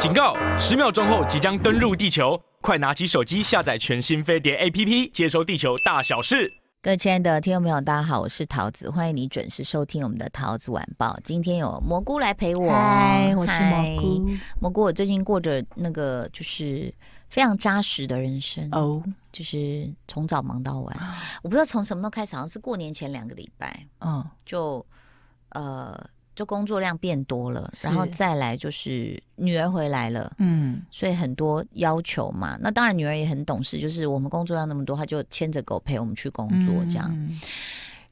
警告！十秒钟后即将登陆地球，快拿起手机下载全新飞碟 APP，接收地球大小事。各位亲爱的听众朋友，大家好，我是桃子，欢迎你准时收听我们的桃子晚报。今天有蘑菇来陪我，嗨，我是蘑菇。蘑菇，我最近过着那个就是非常扎实的人生哦，就是从早忙到晚。我不知道从什么时候开始，好像是过年前两个礼拜，嗯，就呃。就工作量变多了，然后再来就是女儿回来了，嗯，所以很多要求嘛。那当然女儿也很懂事，就是我们工作量那么多，她就牵着狗陪我们去工作这样。嗯、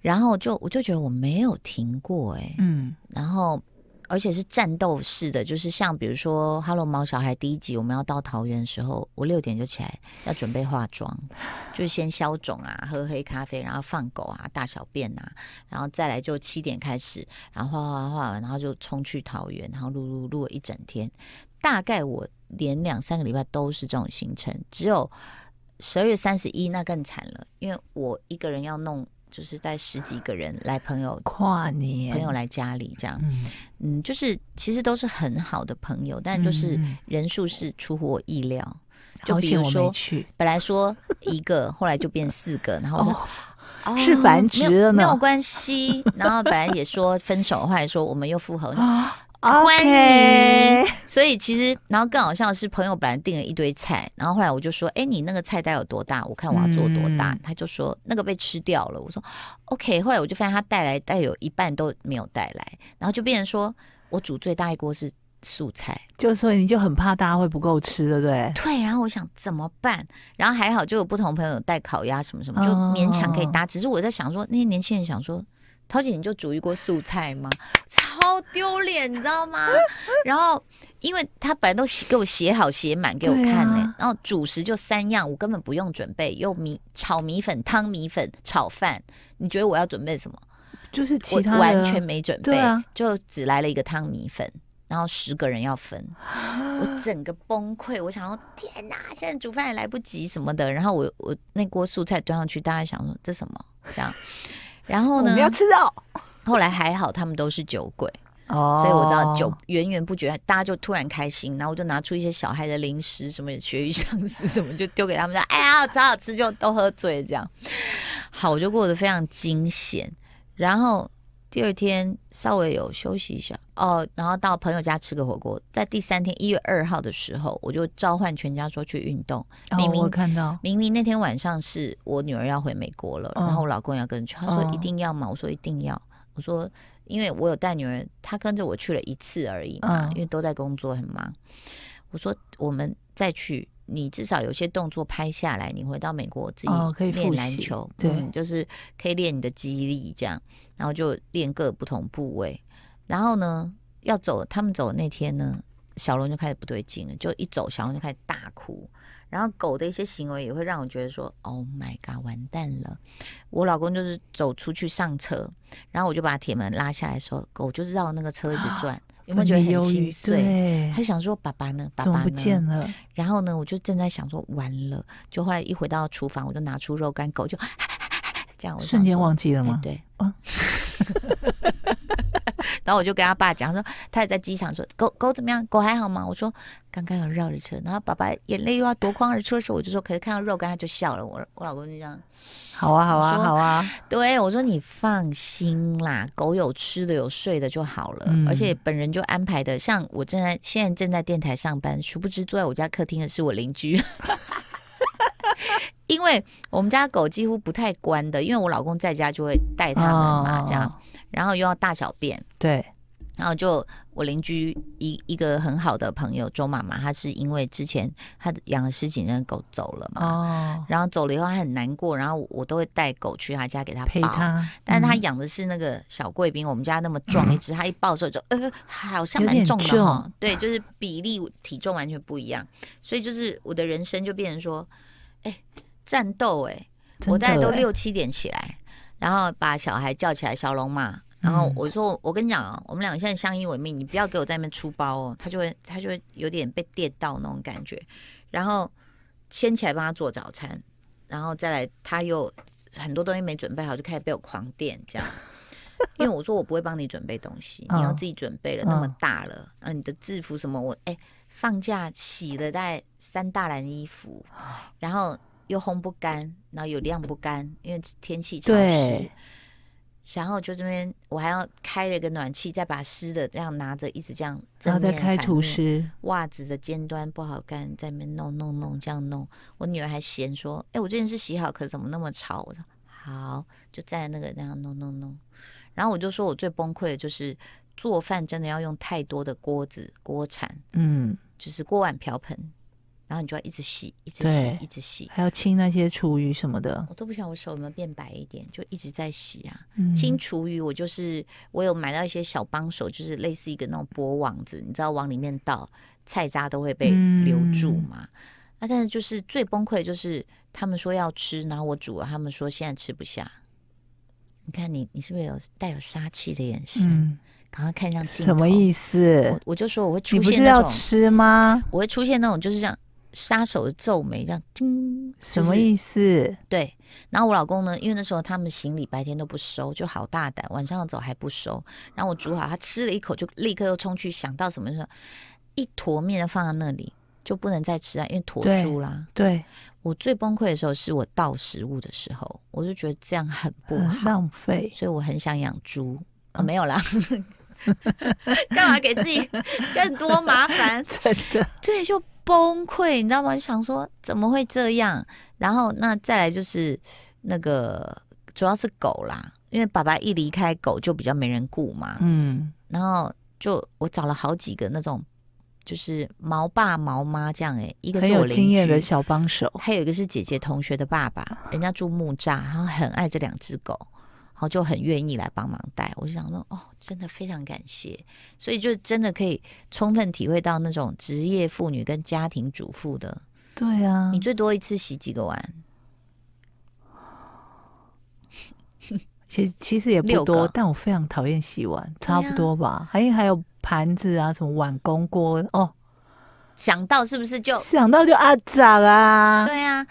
然后就我就觉得我没有停过哎、欸，嗯，然后。而且是战斗式的，就是像比如说《哈喽猫小孩》第一集，我们要到桃园的时候，我六点就起来要准备化妆，就先消肿啊，喝黑咖啡，然后放狗啊，大小便啊，然后再来就七点开始，然后画画画完，然后就冲去桃园，然后录录录了一整天。大概我连两三个礼拜都是这种行程，只有十二月三十一那更惨了，因为我一个人要弄。就是带十几个人来，朋友跨年，朋友来家里这样，嗯，嗯，就是其实都是很好的朋友，但就是人数是出乎我意料。嗯、就比如说，本来说一个，后来就变四个，然后哦，哦是繁殖了呢，没有关系。然后本来也说分手，后来说我们又复合。哦欢迎所以其实，然后更好笑的是，朋友本来订了一堆菜，然后后来我就说，哎，你那个菜单有多大？我看我要做多大。嗯、他就说那个被吃掉了。我说 OK。后来我就发现他带来带有一半都没有带来，然后就变成说我煮最大一锅是素菜，就所以你就很怕大家会不够吃，对不对？对。然后我想怎么办？然后还好就有不同朋友带烤鸭什么什么，就勉强可以搭。哦、只是我在想说，那些年轻人想说。桃姐，你就煮一锅素菜吗？超丢脸，你知道吗？然后，因为他本来都写给我写好写满给我看呢、欸，啊、然后主食就三样，我根本不用准备，又米炒米粉、汤米粉、炒饭。你觉得我要准备什么？就是其他我完全没准备，啊、就只来了一个汤米粉，然后十个人要分，我 整个崩溃。我想说，天哪，现在煮饭也来不及什么的。然后我我那锅素菜端上去，大家想说这什么这样。然后呢？我们要吃肉。后来还好，他们都是酒鬼哦，所以我知道酒源源不绝，大家就突然开心。然后我就拿出一些小孩的零食，什么鳕鱼香丝什么，就丢给他们说：“哎呀，超好吃，就都喝醉这样。”好，我就过得非常惊险。然后。第二天稍微有休息一下哦，然后到朋友家吃个火锅。在第三天一月二号的时候，我就召唤全家说去运动。明明、哦、我看到，明明那天晚上是我女儿要回美国了，哦、然后我老公要跟去，他说一定要嘛，我说一定要。我说因为我有带女儿，她跟着我去了一次而已嘛，哦、因为都在工作很忙。我说我们再去，你至少有些动作拍下来，你回到美国自己练篮球，哦、对、嗯，就是可以练你的肌力这样。然后就练各不同部位，然后呢，要走，他们走的那天呢，小龙就开始不对劲了，就一走，小龙就开始大哭。然后狗的一些行为也会让我觉得说，Oh my god，完蛋了！我老公就是走出去上车，然后我就把铁门拉下来说，狗就是绕那个车一直转，啊、有没有觉得很心碎？他想说爸爸呢？爸爸呢？不见了。然后呢，我就正在想说完了，就后来一回到厨房，我就拿出肉干，狗就。这样我瞬间忘记了吗？对，嗯，然后我就跟他爸讲说，他也在机场说，狗狗怎么样？狗还好吗？我说刚刚有绕着车，然后爸爸眼泪又要夺眶而出的时候，我就说，可是看到肉干他就笑了。我我老公就这样，好啊好啊说好啊，对我说你放心啦，狗有吃的有睡的就好了，嗯、而且本人就安排的，像我正在现在正在电台上班，殊不知坐在我家客厅的是我邻居。因为我们家狗几乎不太关的，因为我老公在家就会带他们嘛，这样，然后又要大小便，对，然后就我邻居一一个很好的朋友周妈妈，她是因为之前她养了十几年的狗走了嘛，哦，然后走了以后她很难过，然后我都会带狗去她家给她陪她，但是她养的是那个小贵宾，我们家那么壮 一只，她一抱的时候就呃好像蛮重的哈，对，就是比例体重完全不一样，所以就是我的人生就变成说，哎。战斗哎、欸，我大概都六七点起来，然后把小孩叫起来，小龙嘛，然后我说，我跟你讲啊，我们两个现在相依为命，你不要给我在那边出包哦，他就会他就会有点被电到那种感觉，然后牵起来帮他做早餐，然后再来他又很多东西没准备好，就开始被我狂电这样，因为我说我不会帮你准备东西，你要自己准备了，那么大了，啊，你的制服什么我哎。放假洗了大概三大篮衣服，然后又烘不干，然后又晾不干，因为天气潮湿。然后就这边，我还要开了个暖气，再把湿的这样拿着，一直这样，然后再开除湿。袜子的尖端不好干，在那边弄弄弄，这样弄。我女儿还嫌说：“哎，我这件是洗好，可是怎么那么潮？”我说：“好，就在那个那样弄弄弄。”然后我就说我最崩溃的就是做饭真的要用太多的锅子锅铲，嗯，就是锅碗瓢盆。然后你就要一直洗，一直洗，一直洗，还要清那些厨余什么的。我都不晓得我手有没有变白一点，就一直在洗啊。嗯、清厨余，我就是我有买到一些小帮手，就是类似一个那种薄网子，你知道往里面倒菜渣都会被留住嘛。那、嗯啊、但是就是最崩溃的就是他们说要吃，然后我煮了，他们说现在吃不下。你看你，你是不是有带有杀气的眼神？嗯赶快看向镜头，什么意思？我我就说我会出现，你不是要吃吗？我会出现那种就是这样。杀手的皱眉，这样，叮，什么意思？对，然后我老公呢，因为那时候他们行李白天都不收，就好大胆，晚上要走还不收。然后我煮好，他吃了一口，就立刻又冲去想到什么，说一坨面放在那里就不能再吃啊，因为坨猪啦。对，对我最崩溃的时候是我倒食物的时候，我就觉得这样很不好，浪费，所以我很想养猪。哦，没有啦。干嘛给自己更多麻烦？真的，对，就崩溃，你知道吗？就想说怎么会这样？然后那再来就是那个，主要是狗啦，因为爸爸一离开，狗就比较没人顾嘛。嗯，然后就我找了好几个那种，就是毛爸毛妈这样哎、欸，一个是我经验的小帮手，还有一个是姐姐同学的爸爸，人家住木栅，然后很爱这两只狗。然后就很愿意来帮忙带，我就想说，哦，真的非常感谢，所以就真的可以充分体会到那种职业妇女跟家庭主妇的。对啊，你最多一次洗几个碗？其实其实也不多，但我非常讨厌洗碗，差不多吧。啊、还还有盘子啊，什么碗公锅哦，想到是不是就想到就阿杂啊？对啊。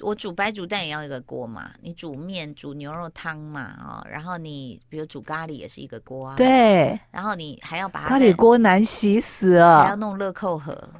我煮白煮蛋也要一个锅嘛，你煮面煮牛肉汤嘛，哦，然后你比如煮咖喱也是一个锅啊，对，然后你还要把咖喱锅难洗死了，还要弄乐扣盒。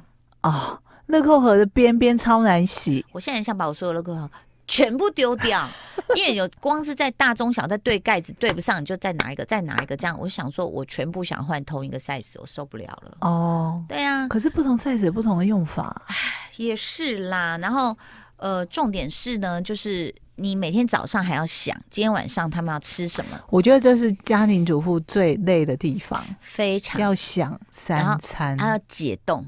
哦，乐扣盒的边边超难洗，我现在想把我所有乐扣盒全部丢掉，因为有光是在大中小在对盖子对不上，你就再拿一个再拿一个这样，我想说我全部想换同一个 size，我受不了了。哦，对啊，可是不同 size 有不同的用法，唉，也是啦，然后。呃，重点是呢，就是你每天早上还要想今天晚上他们要吃什么。我觉得这是家庭主妇最累的地方，非常要想三餐，还要解冻。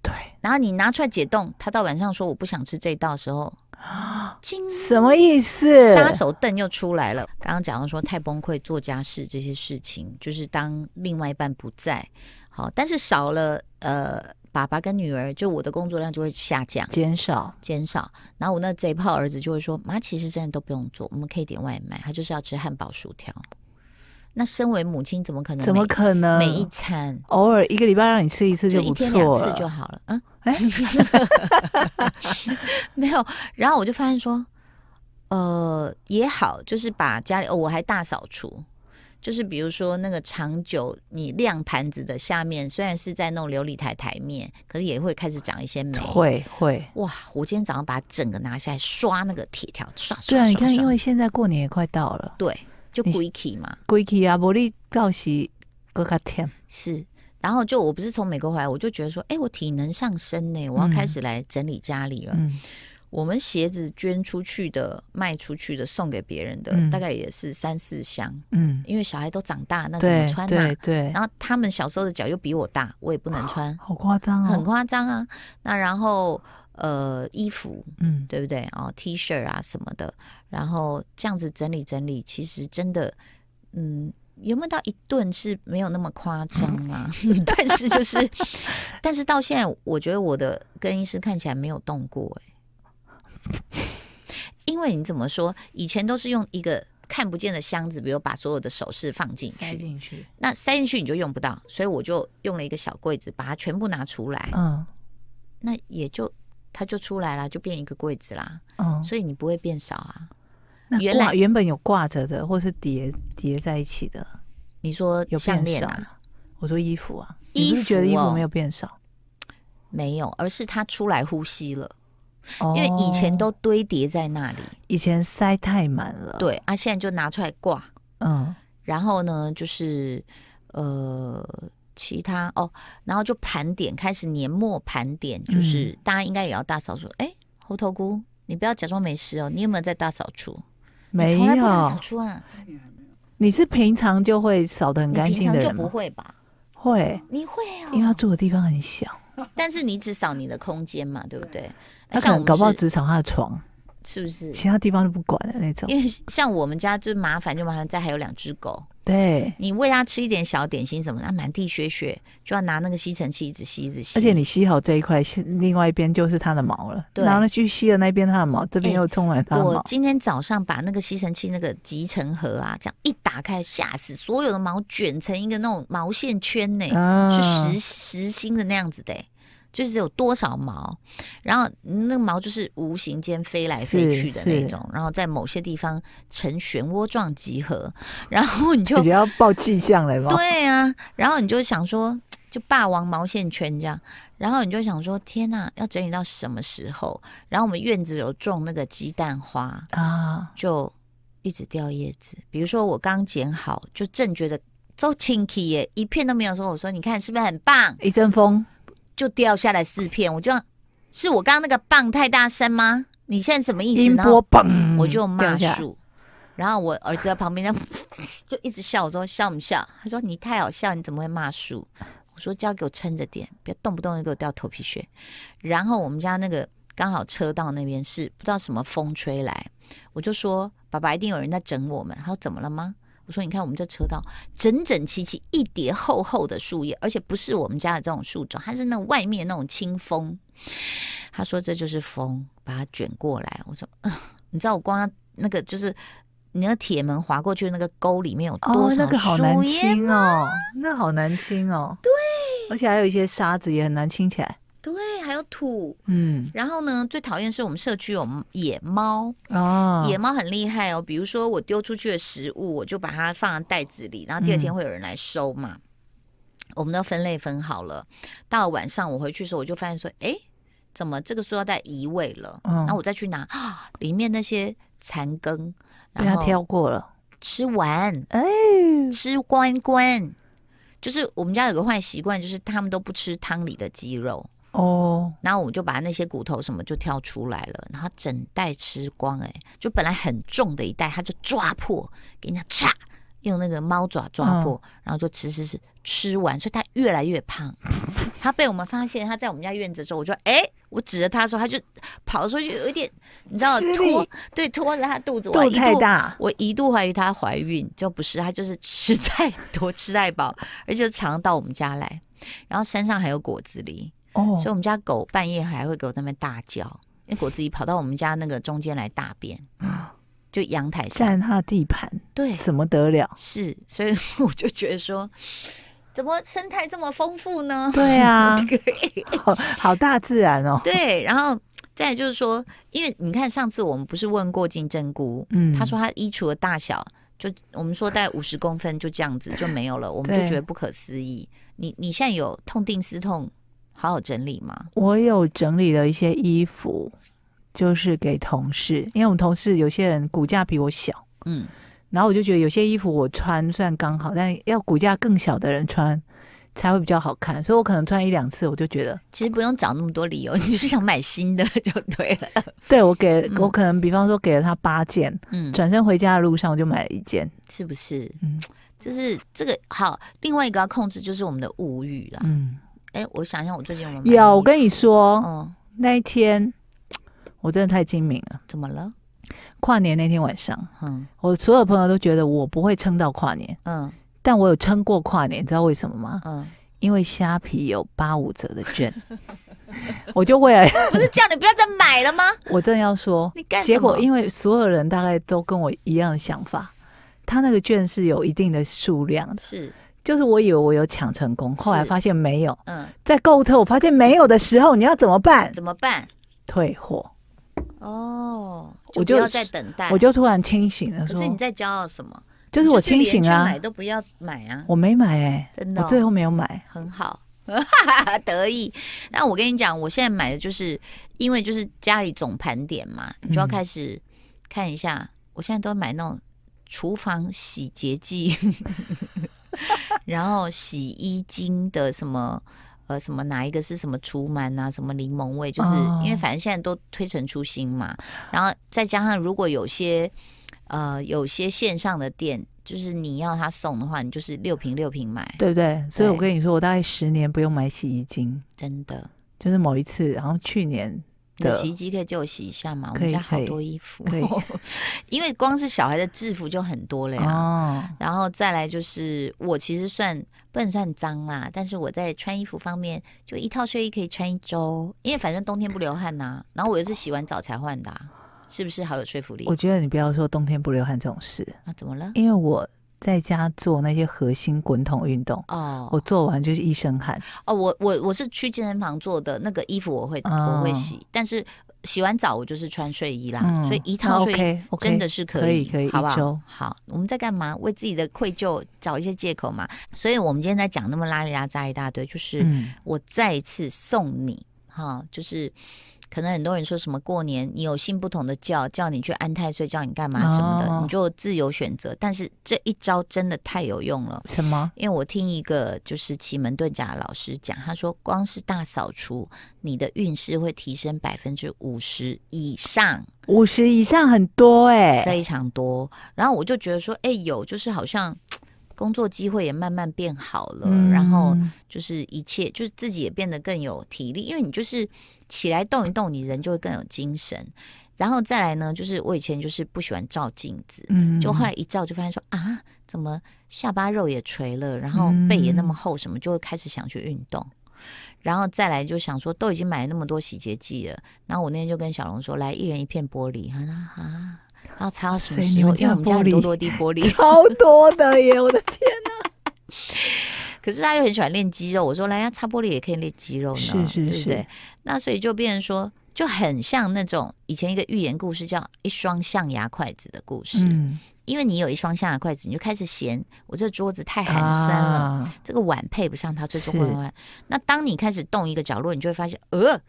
对，然后你拿出来解冻，他到晚上说我不想吃这一道的时候，什么意思？杀手凳又出来了。刚刚讲到说太崩溃做家事这些事情，就是当另外一半不在，好，但是少了呃。爸爸跟女儿，就我的工作量就会下降，减少，减少。然后我那贼炮儿子就会说：“妈，其实真的都不用做，我们可以点外卖。他就是要吃汉堡、薯条。”那身为母亲，怎么可能？怎么可能？每一餐偶尔一个礼拜让你吃一次就不错了，就一天两次就好了。嗯，哎，没有。然后我就发现说，呃，也好，就是把家里，哦，我还大扫除。就是比如说那个长久你晾盘子的下面，虽然是在弄琉璃台台面，可是也会开始长一些霉。会会哇！我今天早上把整个拿下来刷那个铁条，刷刷。对啊，你看，因为现在过年也快到了，对，就归期嘛，归期啊，不然到时更加甜。是，然后就我不是从美国回来，我就觉得说，哎，我体能上升呢，我要开始来整理家里了。嗯。我们鞋子捐出去的、卖出去的、送给别人的，嗯、大概也是三四箱。嗯，因为小孩都长大，那怎么穿呢、啊？对，对，然后他们小时候的脚又比我大，我也不能穿，好夸张哦，很夸张啊。那然后呃，衣服，嗯，对不对？哦，T 恤啊什么的，然后这样子整理整理，其实真的，嗯，有没有到一顿是没有那么夸张啊？嗯、但是就是，但是到现在，我觉得我的更衣室看起来没有动过、欸，哎。因为你怎么说，以前都是用一个看不见的箱子，比如把所有的首饰放进去，塞进去，那塞进去你就用不到，所以我就用了一个小柜子，把它全部拿出来。嗯，那也就它就出来了，就变一个柜子啦。嗯，所以你不会变少啊。原来原本有挂着的，或是叠叠在一起的，你说有项链啊？我说衣服啊，衣服觉得衣服没有变少？没有，而是它出来呼吸了。因为以前都堆叠在那里，以前塞太满了。对啊，现在就拿出来挂。嗯，然后呢，就是呃，其他哦，然后就盘点，开始年末盘点，就是、嗯、大家应该也要大扫除。哎，猴头菇，你不要假装没事哦，你有没有在大扫除？没有，从来不大扫除啊。你是平常就会扫的很干净的人吗？就不会吧？会，你会哦，因为他住的地方很小。但是你只扫你的空间嘛，对不对？他可能搞不好只扫他的床，是不是？其他地方都不管的那种。因为像我们家就麻烦，就麻烦在还有两只狗。对，你喂它吃一点小点心什么，它满地血血，就要拿那个吸尘器一直吸一直吸。而且你吸好这一块，另外一边就是它的毛了。对，然后去吸了那边它的毛，这边又充满它的毛。我今天早上把那个吸尘器那个集成盒啊，这样一打开，吓死，所有的毛卷成一个那种毛线圈呢，啊、是实实心的那样子的。就是有多少毛，然后那个毛就是无形间飞来飞去的那种，然后在某些地方呈漩涡状集合，然后你就你要报气象来吗？对啊，然后你就想说，就霸王毛线圈这样，然后你就想说，天哪，要整理到什么时候？然后我们院子有种那个鸡蛋花啊，就一直掉叶子。比如说我刚剪好，就正觉得周清气耶，一片都没有说。我说你看是不是很棒？一阵风。就掉下来四片，我就是我刚刚那个棒太大声吗？你现在什么意思呢？音波棒，我就骂树，然后我儿子在旁边就 就一直笑，我说笑不笑？他说你太好笑，你怎么会骂树？我说交给我撑着点，别动不动就给我掉头皮屑。然后我们家那个刚好车道那边是不知道什么风吹来，我就说爸爸一定有人在整我们。他说怎么了吗？我说：“你看，我们这车道整整齐齐，一叠厚厚的树叶，而且不是我们家的这种树种，它是那外面那种清风。”他说：“这就是风把它卷过来。”我说：“嗯，你知道我光那个就是你那铁门划过去那个沟里面有多少树叶吗？哦，那个好难清哦，那好难清哦。对，而且还有一些沙子也很难清起来。”对，还有土，嗯，然后呢，最讨厌是我们社区有野猫哦，野猫很厉害哦。比如说我丢出去的食物，我就把它放在袋子里，然后第二天会有人来收嘛。嗯、我们都分类分好了，到了晚上我回去的时候，我就发现说，哎，怎么这个塑料袋移位了？嗯、然后我再去拿啊，里面那些残羹，被他挑过了，吃完，哎，吃光光。就是我们家有个坏习惯，就是他们都不吃汤里的鸡肉。哦，然后我们就把那些骨头什么就挑出来了，然后整袋吃光，哎，就本来很重的一袋，他就抓破，给人家嚓，用那个猫爪抓破，嗯、然后就吃吃吃吃完，所以他越来越胖。他被我们发现他在我们家院子的时候，我说，哎，我指着他的时候，他就跑的时候就，有一点，你知道拖，对，拖着他肚子，我一度太大，我一度怀疑她怀孕，就不是，他就是吃太多，吃太饱，而且常到我们家来，然后山上还有果子狸。哦，所以我们家狗半夜还会给我在那边大叫，因为果子狸跑到我们家那个中间来大便啊，就阳台上占它的地盘，对，怎么得了？是，所以我就觉得说，怎么生态这么丰富呢？对啊，好好大自然哦。对，然后再就是说，因为你看上次我们不是问过金针菇，嗯，他说他衣橱的大小就我们说大概 五十公分，就这样子就没有了，我们就觉得不可思议。你你现在有痛定思痛？好好整理吗？我有整理了一些衣服，就是给同事，因为我们同事有些人骨架比我小，嗯，然后我就觉得有些衣服我穿算刚好，但要骨架更小的人穿才会比较好看，所以我可能穿一两次，我就觉得其实不用找那么多理由，你是想买新的就对了。对，我给、嗯、我可能比方说给了他八件，嗯，转身回家的路上我就买了一件，是不是？嗯，就是这个好。另外一个要控制就是我们的物欲啦，嗯。哎，我想一下，我最近有没有？有，我跟你说，嗯，那一天 我真的太精明了。怎么了？跨年那天晚上，嗯，我所有朋友都觉得我不会撑到跨年，嗯，但我有撑过跨年，你知道为什么吗？嗯，因为虾皮有八五折的券，我就为了 不是叫你不要再买了吗？我正要说，你干？结果因为所有人大概都跟我一样的想法，他那个券是有一定的数量的，是。就是我以为我有抢成功，后来发现没有。嗯，在购物车我发现没有的时候，你要怎么办？怎么办？退货。哦，我就要再等待。我就突然清醒了，可是你在骄傲什么？就是我清醒啊，买都不要买啊，我没买哎、欸，真的、哦，我最后没有买，很好，得意。那我跟你讲，我现在买的就是因为就是家里总盘点嘛，你就要开始看一下。嗯、我现在都买那种厨房洗洁剂，然后洗衣精的什么。呃，什么哪一个是什么除螨啊？什么柠檬味？就是因为反正现在都推陈出新嘛。然后再加上如果有些呃有些线上的店，就是你要他送的话，你就是六瓶六瓶买，对不对？所以我跟你说，我大概十年不用买洗衣精，真的。就是某一次，然后去年。你的洗衣机可以借我洗一下嘛？我们家好多衣服，因为光是小孩的制服就很多了呀。哦，然后再来就是我其实算不能算脏啦，但是我在穿衣服方面，就一套睡衣可以穿一周，因为反正冬天不流汗呐、啊。然后我又是洗完澡才换的、啊，是不是好有说服力？我觉得你不要说冬天不流汗这种事啊，怎么了？因为我。在家做那些核心滚筒运动哦，我做完就是一身汗哦。我我我是去健身房做的那个衣服，我会、哦、我会洗，但是洗完澡我就是穿睡衣啦，嗯、所以一套睡衣真的是可以，可以，可以，好不好？好，我们在干嘛？为自己的愧疚找一些借口嘛。所以我们今天在讲那么拉里拉扎一大堆，就是我再一次送你哈，就是。可能很多人说什么过年你有信不同的教，叫你去安太岁，叫你干嘛什么的，哦、你就自由选择。但是这一招真的太有用了。什么？因为我听一个就是奇门遁甲的老师讲，他说光是大扫除，你的运势会提升百分之五十以上。五十以上很多哎、欸，非常多。然后我就觉得说，哎，有就是好像。工作机会也慢慢变好了，嗯、然后就是一切就是自己也变得更有体力，因为你就是起来动一动，你人就会更有精神。然后再来呢，就是我以前就是不喜欢照镜子，嗯，就后来一照就发现说啊，怎么下巴肉也垂了，然后背也那么厚，什么就会开始想去运动。然后再来就想说，都已经买了那么多洗洁剂了，然后我那天就跟小龙说，来一人一片玻璃，他说啊。要擦到什么时候？因为我们家很多落地玻璃，超多的耶！我的天哪！可是他又很喜欢练肌肉。我说，来，要擦玻璃也可以练肌肉呢，是是是，对不对？那所以就变成说，就很像那种以前一个寓言故事，叫一双象牙筷子的故事。嗯，因为你有一双象牙筷子，你就开始嫌我这桌子太寒酸了，啊、这个碗配不上它最重要的碗。那当你开始动一个角落，你就会发现，呃。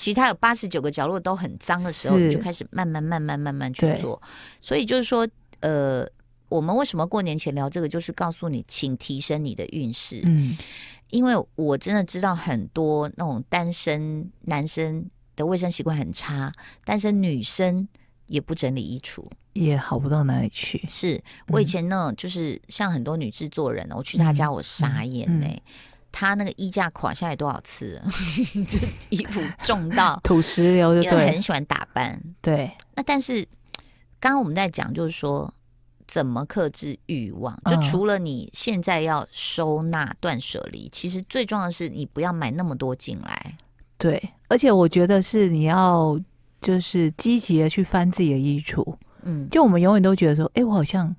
其他有八十九个角落都很脏的时候，你就开始慢慢、慢慢、慢慢去做。所以就是说，呃，我们为什么过年前聊这个？就是告诉你，请提升你的运势。嗯，因为我真的知道很多那种单身男生的卫生习惯很差，单身女生也不整理衣橱，也好不到哪里去。是我以前呢，就是像很多女制作人，我去她家，我傻眼呢、欸。他那个衣架垮下来多少次？就衣服重到 土石流，就对，很喜欢打扮。对，那但是刚刚我们在讲，就是说怎么克制欲望。就除了你现在要收纳断舍离，嗯、其实最重要的是你不要买那么多进来。对，而且我觉得是你要就是积极的去翻自己的衣橱。嗯，就我们永远都觉得说，哎、欸，我好像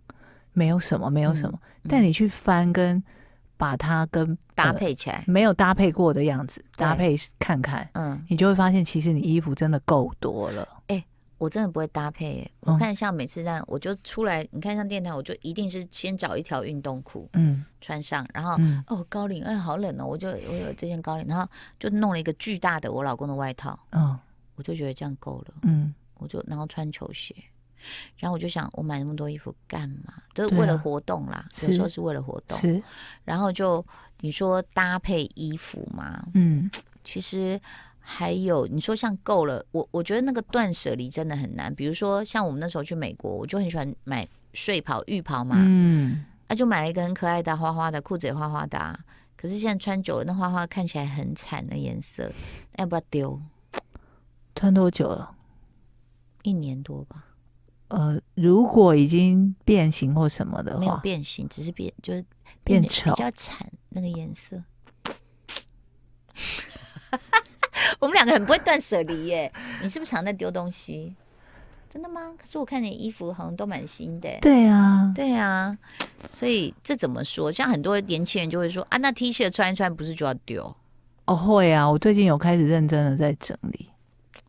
没有什么，没有什么。嗯、但你去翻跟。把它跟搭配起来，呃，没有搭配过的样子搭配看看，嗯，你就会发现其实你衣服真的够多了。哎、欸，我真的不会搭配，我看像每次这样，我就出来，你看像电台，我就一定是先找一条运动裤，嗯，穿上，然后、嗯、哦高领，哎好冷哦，我就我有这件高领，然后就弄了一个巨大的我老公的外套，嗯，我就觉得这样够了，嗯，我就然后穿球鞋。然后我就想，我买那么多衣服干嘛？都是为了活动啦，啊、有时候是为了活动。是，然后就你说搭配衣服嘛，嗯，其实还有你说像够了，我我觉得那个断舍离真的很难。比如说像我们那时候去美国，我就很喜欢买睡袍、浴袍嘛，嗯，那、啊、就买了一个很可爱的花花的裤子，也花花的、啊。可是现在穿久了，那花花看起来很惨的颜色，要不要丢？穿多久了？一年多吧。呃，如果已经变形或什么的话，没有变形，只是变就是变，变丑，比较惨那个颜色。我们两个很不会断舍离耶，你是不是常在丢东西？真的吗？可是我看你衣服好像都蛮新的。对啊，对啊，所以这怎么说？像很多年轻人就会说啊，那 T 恤穿一穿不是就要丢？哦，会啊，我最近有开始认真的在整理。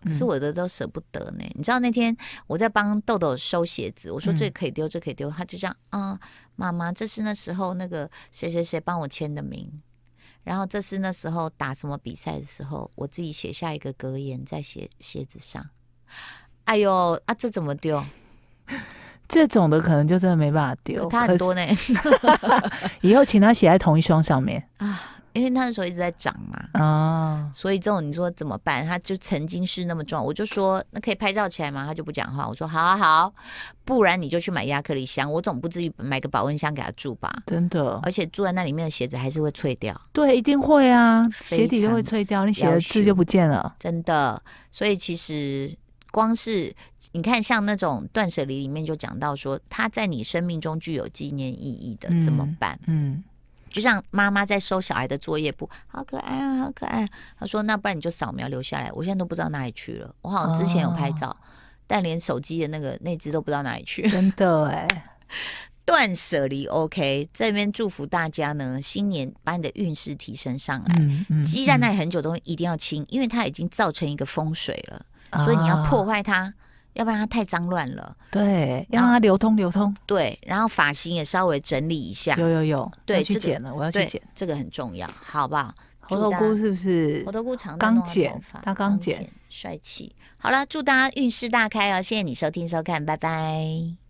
可是我的都舍不得呢。嗯、你知道那天我在帮豆豆收鞋子，我说这可以丢，这可以丢，他就这样啊，妈妈，这是那时候那个谁谁谁帮我签的名，然后这是那时候打什么比赛的时候，我自己写下一个格言在鞋鞋子上。哎呦啊，这怎么丢？这种的可能就真的没办法丢，他很多呢。以后请他写在同一双上面啊，因为他那时候一直在长嘛。哦，所以这种你说怎么办？他就曾经是那么重，我就说那可以拍照起来吗？他就不讲话。我说好啊好，不然你就去买亚克力箱，我总不至于买个保温箱给他住吧？真的，而且住在那里面的鞋子还是会脆掉。对，一定会啊，鞋底就会脆掉，你写的字就不见了。真的，所以其实。光是你看，像那种断舍离里面就讲到说，它在你生命中具有纪念意义的，怎么办？嗯，嗯就像妈妈在收小孩的作业簿，好可爱啊，好可爱。他说：“那不然你就扫描留下来。”我现在都不知道哪里去了。我好像之前有拍照，哦、但连手机的那个那只都不知道哪里去。真的哎，断舍离 OK，这边祝福大家呢，新年把你的运势提升上来。嗯嗯、积在那里很久的东西一定要清，因为它已经造成一个风水了。所以你要破坏它，要不然它太脏乱了。对，让它流通流通。对，然后发型也稍微整理一下。有有有，对，去剪了，我要去剪，这个很重要，好不好？猴头菇是不是？猴头菇长刚剪，他刚剪，帅气。好了，祝大家运势大开哦！谢谢你收听收看，拜拜。